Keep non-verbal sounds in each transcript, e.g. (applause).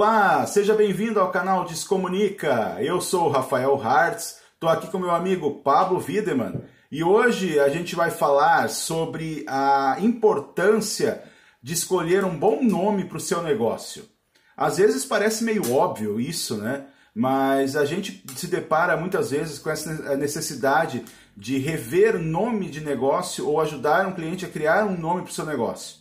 Olá, seja bem-vindo ao canal Descomunica. Eu sou o Rafael Hartz, estou aqui com meu amigo Pablo Wiedemann e hoje a gente vai falar sobre a importância de escolher um bom nome para o seu negócio. Às vezes parece meio óbvio isso, né? Mas a gente se depara muitas vezes com essa necessidade de rever nome de negócio ou ajudar um cliente a criar um nome para o seu negócio.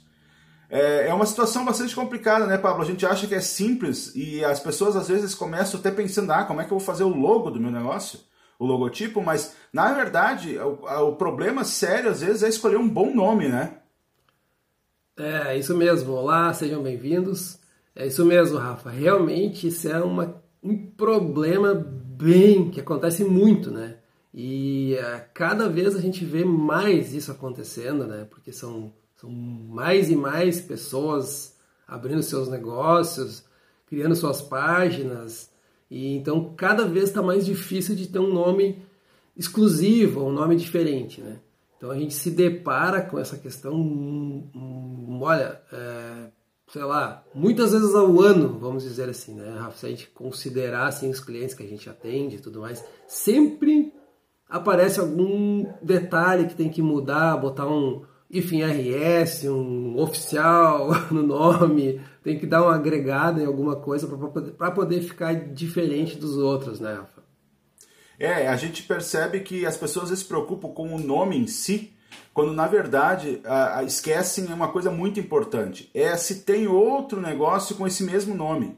É, é uma situação bastante complicada, né, Pablo? A gente acha que é simples e as pessoas às vezes começam até pensando, ah, como é que eu vou fazer o logo do meu negócio? O logotipo, mas na verdade o, o problema sério às vezes é escolher um bom nome, né? É, isso mesmo. Olá, sejam bem-vindos. É isso mesmo, Rafa. Realmente isso é uma, um problema bem que acontece muito, né? E uh, cada vez a gente vê mais isso acontecendo, né? Porque são são mais e mais pessoas abrindo seus negócios, criando suas páginas, e então cada vez está mais difícil de ter um nome exclusivo, um nome diferente, né? Então a gente se depara com essa questão, um, um, olha, é, sei lá, muitas vezes ao ano, vamos dizer assim, né? Se a gente considerar assim, os clientes que a gente atende e tudo mais, sempre aparece algum detalhe que tem que mudar, botar um, enfim, RS, um oficial (laughs) no nome, tem que dar uma agregada em alguma coisa para poder, poder ficar diferente dos outros, né, Rafa? É, a gente percebe que as pessoas se preocupam com o nome em si, quando na verdade a, a, esquecem uma coisa muito importante: é se tem outro negócio com esse mesmo nome.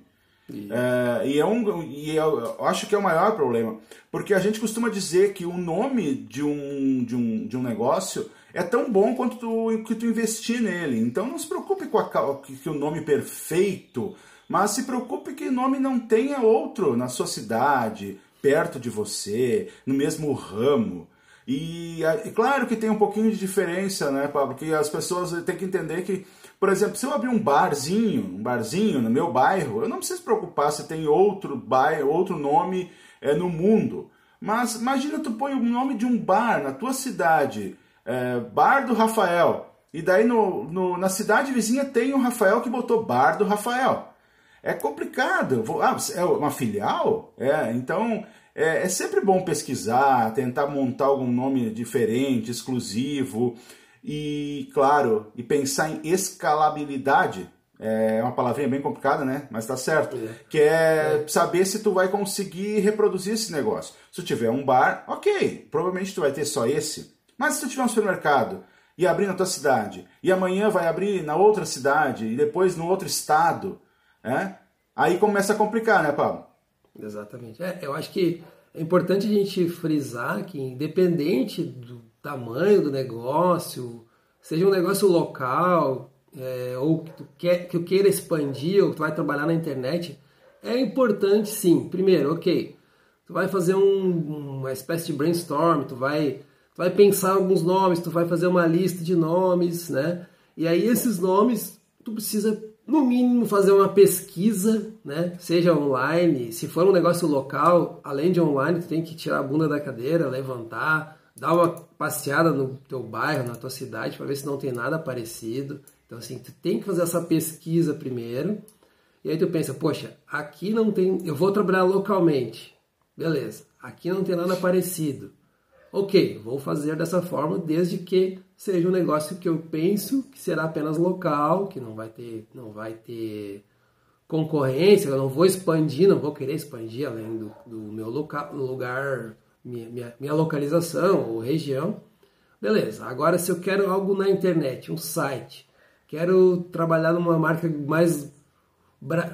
É, e é um, e eu acho que é o maior problema, porque a gente costuma dizer que o nome de um, de um, de um negócio é tão bom quanto tu, que tu investir nele. Então não se preocupe com a, que o nome perfeito, mas se preocupe que o nome não tenha outro na sua cidade, perto de você, no mesmo ramo. E, claro que tem um pouquinho de diferença, né, Pablo? Porque as pessoas têm que entender que por exemplo, se eu abrir um barzinho, um barzinho no meu bairro, eu não preciso preocupar se tem outro bairro, outro nome é, no mundo. Mas imagina tu põe o nome de um bar na tua cidade, é, Bar do Rafael, e daí no, no, na cidade vizinha tem um Rafael que botou Bar do Rafael. É complicado. Ah, é uma filial? É, então é, é sempre bom pesquisar, tentar montar algum nome diferente, exclusivo e, claro, e pensar em escalabilidade. É uma palavrinha bem complicada, né? Mas tá certo. É. Que é, é, saber se tu vai conseguir reproduzir esse negócio. Se tu tiver um bar, ok, provavelmente tu vai ter só esse. Mas se tu tiver um supermercado e abrir na tua cidade, e amanhã vai abrir na outra cidade, e depois no outro estado, né? Aí começa a complicar, né, Pablo? Exatamente. É, eu acho que é importante a gente frisar que, independente do tamanho do negócio, seja um negócio local, é, ou que tu, quer, que tu queira expandir, ou que tu vai trabalhar na internet, é importante sim. Primeiro, ok, tu vai fazer um, uma espécie de brainstorm, tu vai, vai pensar alguns nomes, tu vai fazer uma lista de nomes, né? E aí esses nomes, tu precisa no mínimo fazer uma pesquisa, né? Seja online, se for um negócio local, além de online, tu tem que tirar a bunda da cadeira, levantar, dá uma passeada no teu bairro, na tua cidade, para ver se não tem nada parecido. Então, assim, tu tem que fazer essa pesquisa primeiro. E aí tu pensa, poxa, aqui não tem. Eu vou trabalhar localmente. Beleza, aqui não tem nada parecido. Ok, vou fazer dessa forma desde que seja um negócio que eu penso que será apenas local, que não vai ter, não vai ter concorrência, eu não vou expandir, não vou querer expandir além do, do meu local, lugar minha, minha, minha localização ou região. Beleza, agora se eu quero algo na internet, um site, quero trabalhar numa marca mais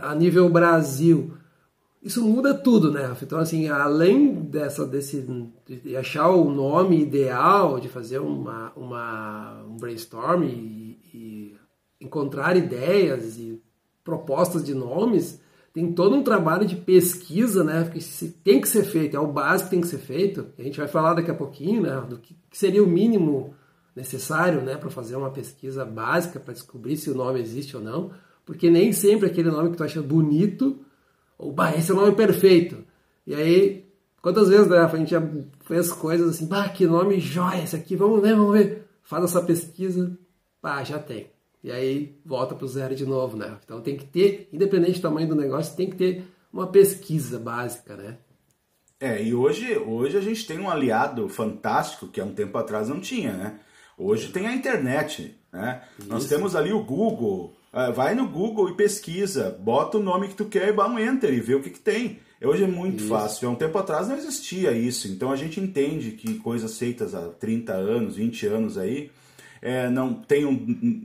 a nível Brasil, isso muda tudo, né, Rafa? Então, assim, além dessa, desse, de achar o nome ideal, de fazer uma, uma, um brainstorm e, e encontrar ideias e propostas de nomes, tem todo um trabalho de pesquisa, né, que tem que ser feito, é o básico que tem que ser feito. A gente vai falar daqui a pouquinho, né, do que seria o mínimo necessário, né, para fazer uma pesquisa básica para descobrir se o nome existe ou não, porque nem sempre aquele nome que tu acha bonito, ou bah, esse é o nome perfeito. E aí, quantas vezes né, a gente já fez coisas assim, bah, que nome jóia esse aqui, vamos ver, vamos ver. Faz essa pesquisa, bah, já tem. e aí volta para o zero de novo, né? Então tem que ter, independente do tamanho do negócio, tem que ter uma pesquisa básica, né? É, e hoje, hoje a gente tem um aliado fantástico que há um tempo atrás não tinha, né? Hoje tem a internet, né? Isso. Nós temos ali o Google. Ah, vai no Google e pesquisa, bota o nome que tu quer e dá um enter e vê o que, que tem. Hoje é muito isso. fácil. Há um tempo atrás não existia isso. Então a gente entende que coisas feitas há 30 anos, 20 anos aí, é, não tenham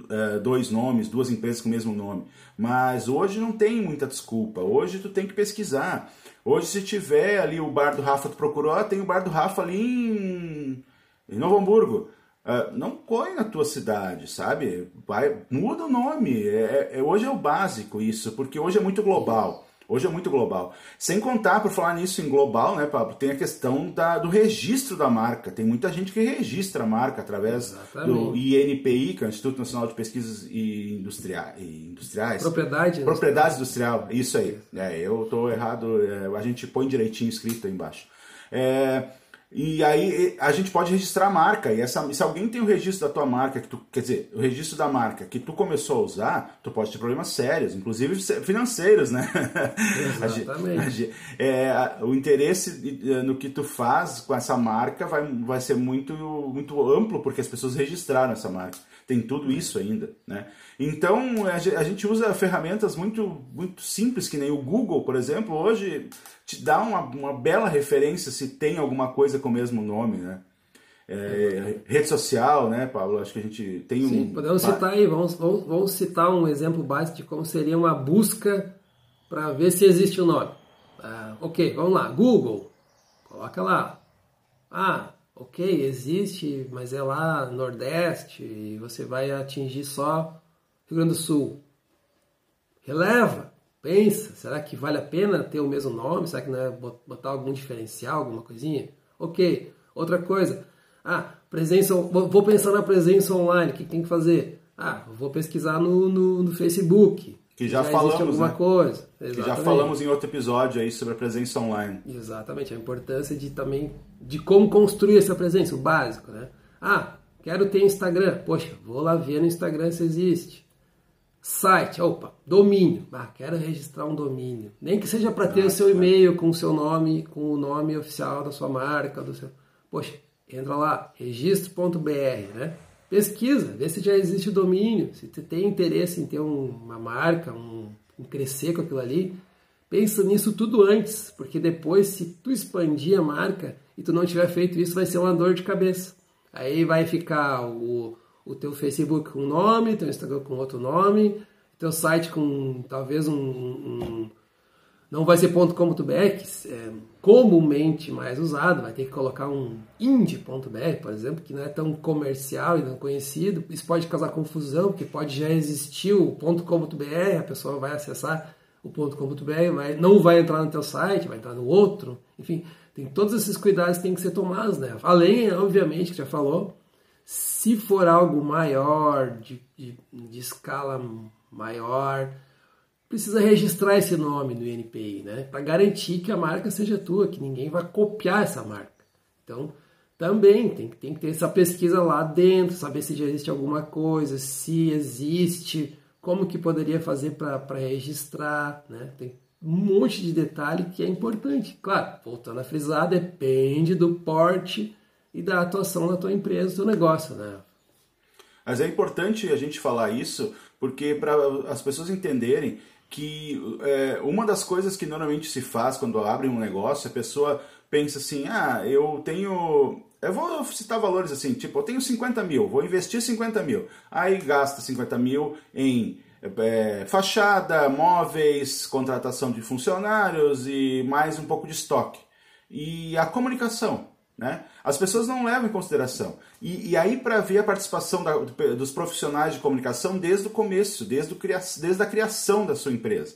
é, dois nomes, duas empresas com o mesmo nome. Mas hoje não tem muita desculpa. Hoje tu tem que pesquisar. Hoje, se tiver ali o bar do Rafa, tu procurou, ah, tem o bar do Rafa ali em, em Novo Hamburgo. Uh, não põe na tua cidade, sabe? Vai, muda o nome. É, é, hoje é o básico isso, porque hoje é muito global. Hoje é muito global. Sem contar, por falar nisso em global, né, Pablo, tem a questão da, do registro da marca. Tem muita gente que registra a marca através Exatamente. do INPI, que é o Instituto Nacional de Pesquisas e Industriais. Propriedade. Propriedade industrial, isso aí. É, eu estou errado, é, a gente põe direitinho escrito aí embaixo. É, e aí a gente pode registrar a marca. E essa, se alguém tem o registro da tua marca, que tu, quer dizer, o registro da marca que tu começou a usar, tu pode ter problemas sérios, inclusive financeiros, né? (laughs) Exatamente. é, o interesse no que tu faz com essa marca vai, vai ser muito, muito amplo, porque as pessoas registraram essa marca. Tem tudo isso ainda, né? Então a gente usa ferramentas muito, muito simples, que nem o Google, por exemplo, hoje te dá uma, uma bela referência se tem alguma coisa com o mesmo nome, né? É, rede social, né, Paulo? Acho que a gente tem Sim, um. podemos citar aí, vamos, vamos, vamos citar um exemplo básico de como seria uma busca para ver se existe o um nome. Ah, ok, vamos lá, Google, coloca lá. Ah, ok, existe, mas é lá Nordeste e você vai atingir só Rio Grande do Sul. Releva, pensa, será que vale a pena ter o mesmo nome? Será que não é botar algum diferencial, alguma coisinha? Ok. Outra coisa, ah, presença, vou pensar na presença online, o que tem que fazer? Ah, vou pesquisar no, no, no Facebook. Que já, já falamos, alguma né? coisa. Exatamente. Que já falamos em outro episódio aí sobre a presença online. Exatamente, a importância de também de como construir essa presença, o básico, né? Ah, quero ter Instagram. Poxa, vou lá ver no Instagram se existe. Site, opa, domínio. Ah, quero registrar um domínio. Nem que seja para ter ah, o seu e-mail com o seu nome, com o nome oficial da sua marca, do seu. Poxa, entra lá, registro.br, né? Pesquisa, vê se já existe domínio, se você tem interesse em ter uma marca, um, em crescer com aquilo ali. Pensa nisso tudo antes, porque depois, se tu expandir a marca e tu não tiver feito isso, vai ser uma dor de cabeça. Aí vai ficar o, o teu Facebook com um nome, teu Instagram com outro nome, teu site com talvez um, um não vai ser .com.br, é comumente mais usado, vai ter que colocar um indie.br, por exemplo, que não é tão comercial e não conhecido. Isso pode causar confusão, porque pode já existir o .com.br, a pessoa vai acessar o .com.br, vai, não vai entrar no teu site, vai entrar no outro. Enfim, tem todos esses cuidados que têm que ser tomados, né? Além, obviamente, que já falou, se for algo maior, de, de, de escala maior, precisa registrar esse nome no INPI, né? Para garantir que a marca seja tua, que ninguém vai copiar essa marca. Então, também tem, tem que ter essa pesquisa lá dentro, saber se já existe alguma coisa, se existe, como que poderia fazer para registrar, né? Tem um monte de detalhe que é importante. Claro, voltando a frisar, depende do porte e da atuação da tua empresa, do teu negócio, né? Mas é importante a gente falar isso, porque para as pessoas entenderem que é, uma das coisas que normalmente se faz quando abre um negócio, a pessoa pensa assim, ah, eu tenho... Eu vou citar valores assim, tipo, eu tenho 50 mil, vou investir 50 mil. Aí gasta 50 mil em é, fachada, móveis, contratação de funcionários e mais um pouco de estoque. E a comunicação. Né? As pessoas não levam em consideração. E, e aí, para ver a participação da, dos profissionais de comunicação desde o começo, desde, o, desde a criação da sua empresa.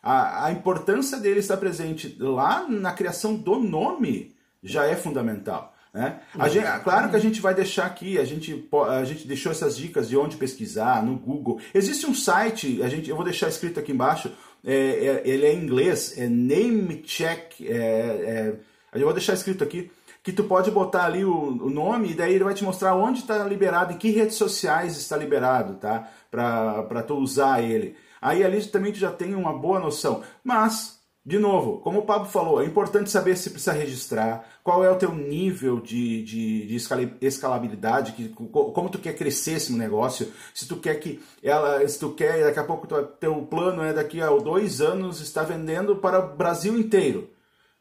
A, a importância dele estar presente lá na criação do nome já é fundamental. Né? Gente, claro que a gente vai deixar aqui, a gente, a gente deixou essas dicas de onde pesquisar no Google. Existe um site, a gente, eu vou deixar escrito aqui embaixo, é, é, ele é em inglês, é Namecheck, é, é, eu vou deixar escrito aqui, que tu pode botar ali o, o nome e daí ele vai te mostrar onde está liberado, em que redes sociais está liberado, tá? Para tu usar ele. Aí ali também tu já tem uma boa noção. Mas, de novo, como o Pablo falou, é importante saber se precisa registrar, qual é o teu nível de, de, de escalabilidade, que, como tu quer crescer esse negócio, se tu quer que ela, se tu quer, daqui a pouco teu plano é daqui a dois anos estar vendendo para o Brasil inteiro.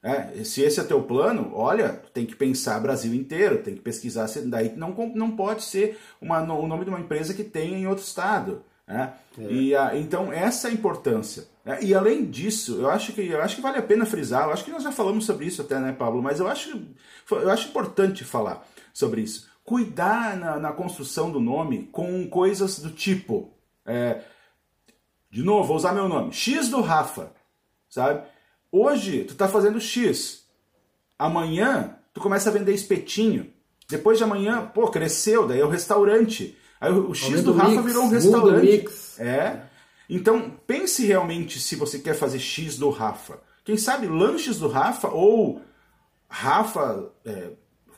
É, se esse é teu plano, olha, tem que pensar Brasil inteiro, tem que pesquisar, daí não, não pode ser uma, o nome de uma empresa que tenha em outro estado. Né? É. E, a, então, essa é a importância. Né? E além disso, eu acho, que, eu acho que vale a pena frisar, eu acho que nós já falamos sobre isso até, né, Pablo? Mas eu acho, eu acho importante falar sobre isso. Cuidar na, na construção do nome com coisas do tipo. É, de novo, vou usar meu nome. X do Rafa. Sabe? Hoje tu tá fazendo X. Amanhã tu começa a vender espetinho. Depois de amanhã, pô, cresceu, daí é o restaurante. Aí o X do Rafa mix, virou um restaurante. É. Então, pense realmente se você quer fazer X do Rafa. Quem sabe lanches do Rafa ou Rafa é,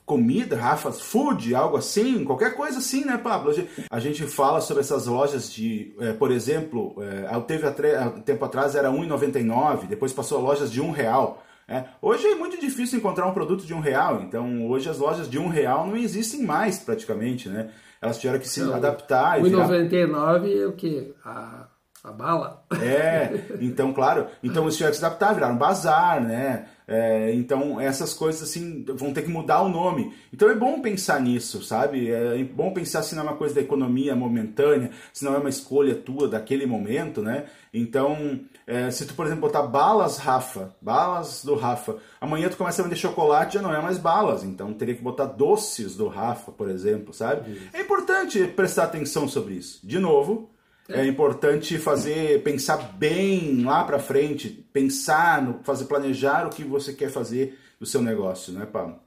comida, Rafa Food, algo assim, qualquer coisa assim, né, Pablo? A gente fala sobre essas lojas de, é, por exemplo, é, teve há tempo atrás era R$1,99, depois passou a lojas de um real. É. Hoje é muito difícil encontrar um produto de um real, então hoje as lojas de um real não existem mais praticamente, né? Elas tiveram que se então, adaptar. R$ 1,99 virar... é o que? A, a bala? É, então, claro. Então tiveram que se adaptar, viraram bazar, né? É, então essas coisas assim vão ter que mudar o nome. Então é bom pensar nisso, sabe? É bom pensar se não é uma coisa da economia momentânea, se não é uma escolha tua daquele momento, né? Então, é, se tu, por exemplo, botar balas Rafa, balas do Rafa, amanhã tu começa a vender chocolate, já não é mais balas, então teria que botar doces do Rafa, por exemplo, sabe? Isso. É importante prestar atenção sobre isso. De novo, é. é importante fazer, pensar bem lá para frente, pensar, no, fazer planejar o que você quer fazer do seu negócio, né, Paulo?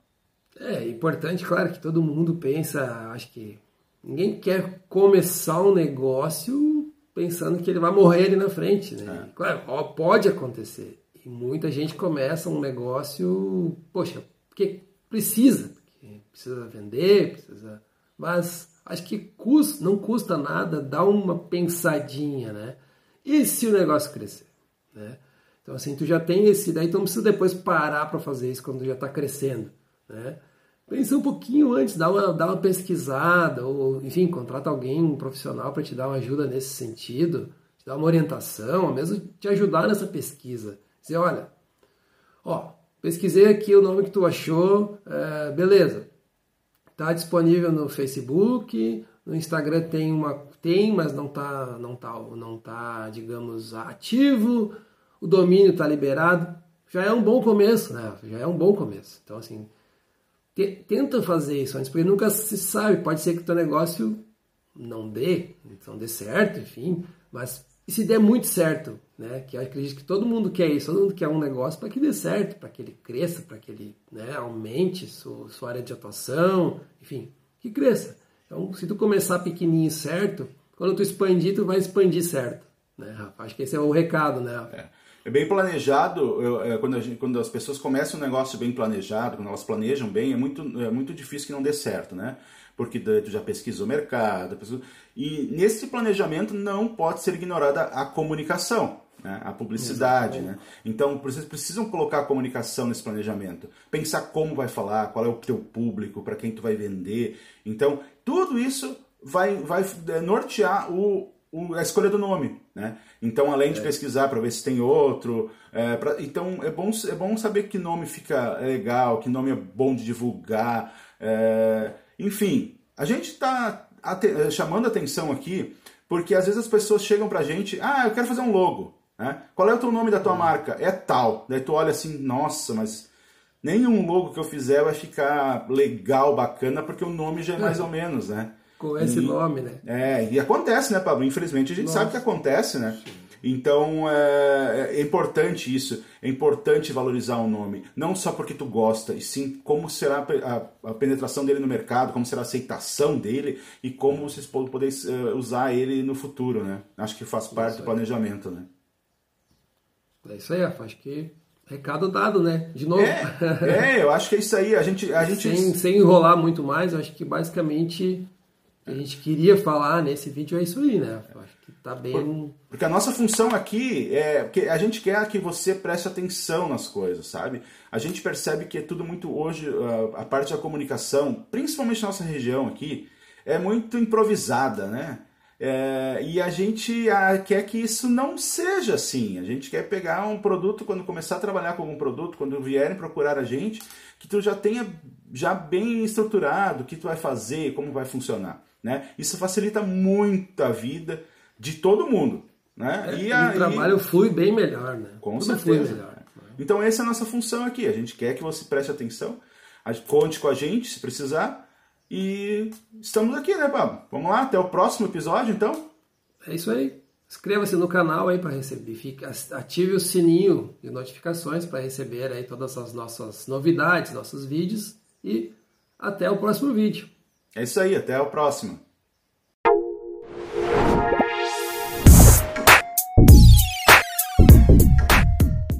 É importante, claro, que todo mundo pensa, acho que ninguém quer começar um negócio pensando que ele vai morrer ali na frente, né? É. Claro, pode acontecer. E muita gente começa um negócio, poxa, porque precisa, porque precisa vender, precisa, mas acho que custa, não custa nada dar uma pensadinha, né? E se o negócio crescer, né? Então assim, tu já tem esse, daí tu não precisa depois parar para fazer isso quando já está crescendo, né? Pensa um pouquinho antes, dá uma, dá uma pesquisada, ou enfim, contrata alguém, um profissional para te dar uma ajuda nesse sentido, te dar uma orientação, ou mesmo te ajudar nessa pesquisa. Dizer, olha, ó, pesquisei aqui o nome que tu achou, é, beleza, Está disponível no Facebook, no Instagram tem uma tem, mas não está não tá, não tá, digamos, ativo. O domínio está liberado. Já é um bom começo, né? Já é um bom começo. Então assim, te, tenta fazer isso antes, porque nunca se sabe, pode ser que o teu negócio não dê, não dê certo, enfim, mas e se der muito certo, né? Que eu acredito que todo mundo quer isso, todo mundo quer um negócio para que dê certo, para que ele cresça, para que ele né, aumente sua, sua área de atuação, enfim, que cresça. Então, se tu começar pequenininho certo, quando tu expandir, tu vai expandir certo, né? Acho que esse é o recado, né? É. É bem planejado, eu, é, quando, gente, quando, as pessoas começam um negócio bem planejado, quando elas planejam bem, é muito, é muito difícil que não dê certo, né? Porque tu já pesquisou o mercado. Pesquisou... E nesse planejamento não pode ser ignorada a comunicação. Né? a publicidade. Né? Então, vocês precisam colocar a comunicação nesse planejamento. Pensar como vai falar, qual é o teu público, para quem tu vai vender. Então, tudo isso vai, vai é, nortear o, o, a escolha do nome. Né? Então, além de é. pesquisar para ver se tem outro. É, pra, então, é bom, é bom saber que nome fica legal, que nome é bom de divulgar. É, enfim, a gente está eh, chamando atenção aqui porque às vezes as pessoas chegam para a gente, ah, eu quero fazer um logo. Né? Qual é o teu nome da tua uhum. marca? É tal. Daí tu olha assim, nossa, mas nenhum logo que eu fizer vai ficar legal, bacana, porque o nome já é mais ou menos, né? Com esse e, nome, né? É, e acontece, né, Pablo? Infelizmente a gente nossa. sabe que acontece, né? Sim. Então é, é, importante isso, é importante valorizar o nome, não só porque tu gosta, e sim como será a, a penetração dele no mercado, como será a aceitação dele e como vocês podem uh, usar ele no futuro, né? Acho que faz parte do planejamento, né? É isso aí, acho que Recado dado, né? De novo. É, é, eu acho que é isso aí. A gente, a (laughs) gente... Sem, sem enrolar muito mais, eu acho que basicamente a gente queria falar nesse vídeo é isso aí, né? Acho que tá bem. Porque a nossa função aqui é que a gente quer que você preste atenção nas coisas, sabe? A gente percebe que é tudo muito hoje, a parte da comunicação, principalmente na nossa região aqui, é muito improvisada, né? É, e a gente a, quer que isso não seja assim. A gente quer pegar um produto, quando começar a trabalhar com algum produto, quando vierem procurar a gente, que tu já tenha já bem estruturado o que tu vai fazer, como vai funcionar. Né? Isso facilita muito a vida de todo mundo. Né? É, e a, o trabalho e... flui bem melhor. Né? Com Tudo certeza. Melhor, né? Então essa é a nossa função aqui. A gente quer que você preste atenção, conte com a gente se precisar. E estamos aqui, né, Pablo? Vamos lá, até o próximo episódio, então? É isso aí. Inscreva-se no canal aí para receber, ative o sininho de notificações para receber aí todas as nossas novidades, nossos vídeos e até o próximo vídeo. É isso aí, até o próximo.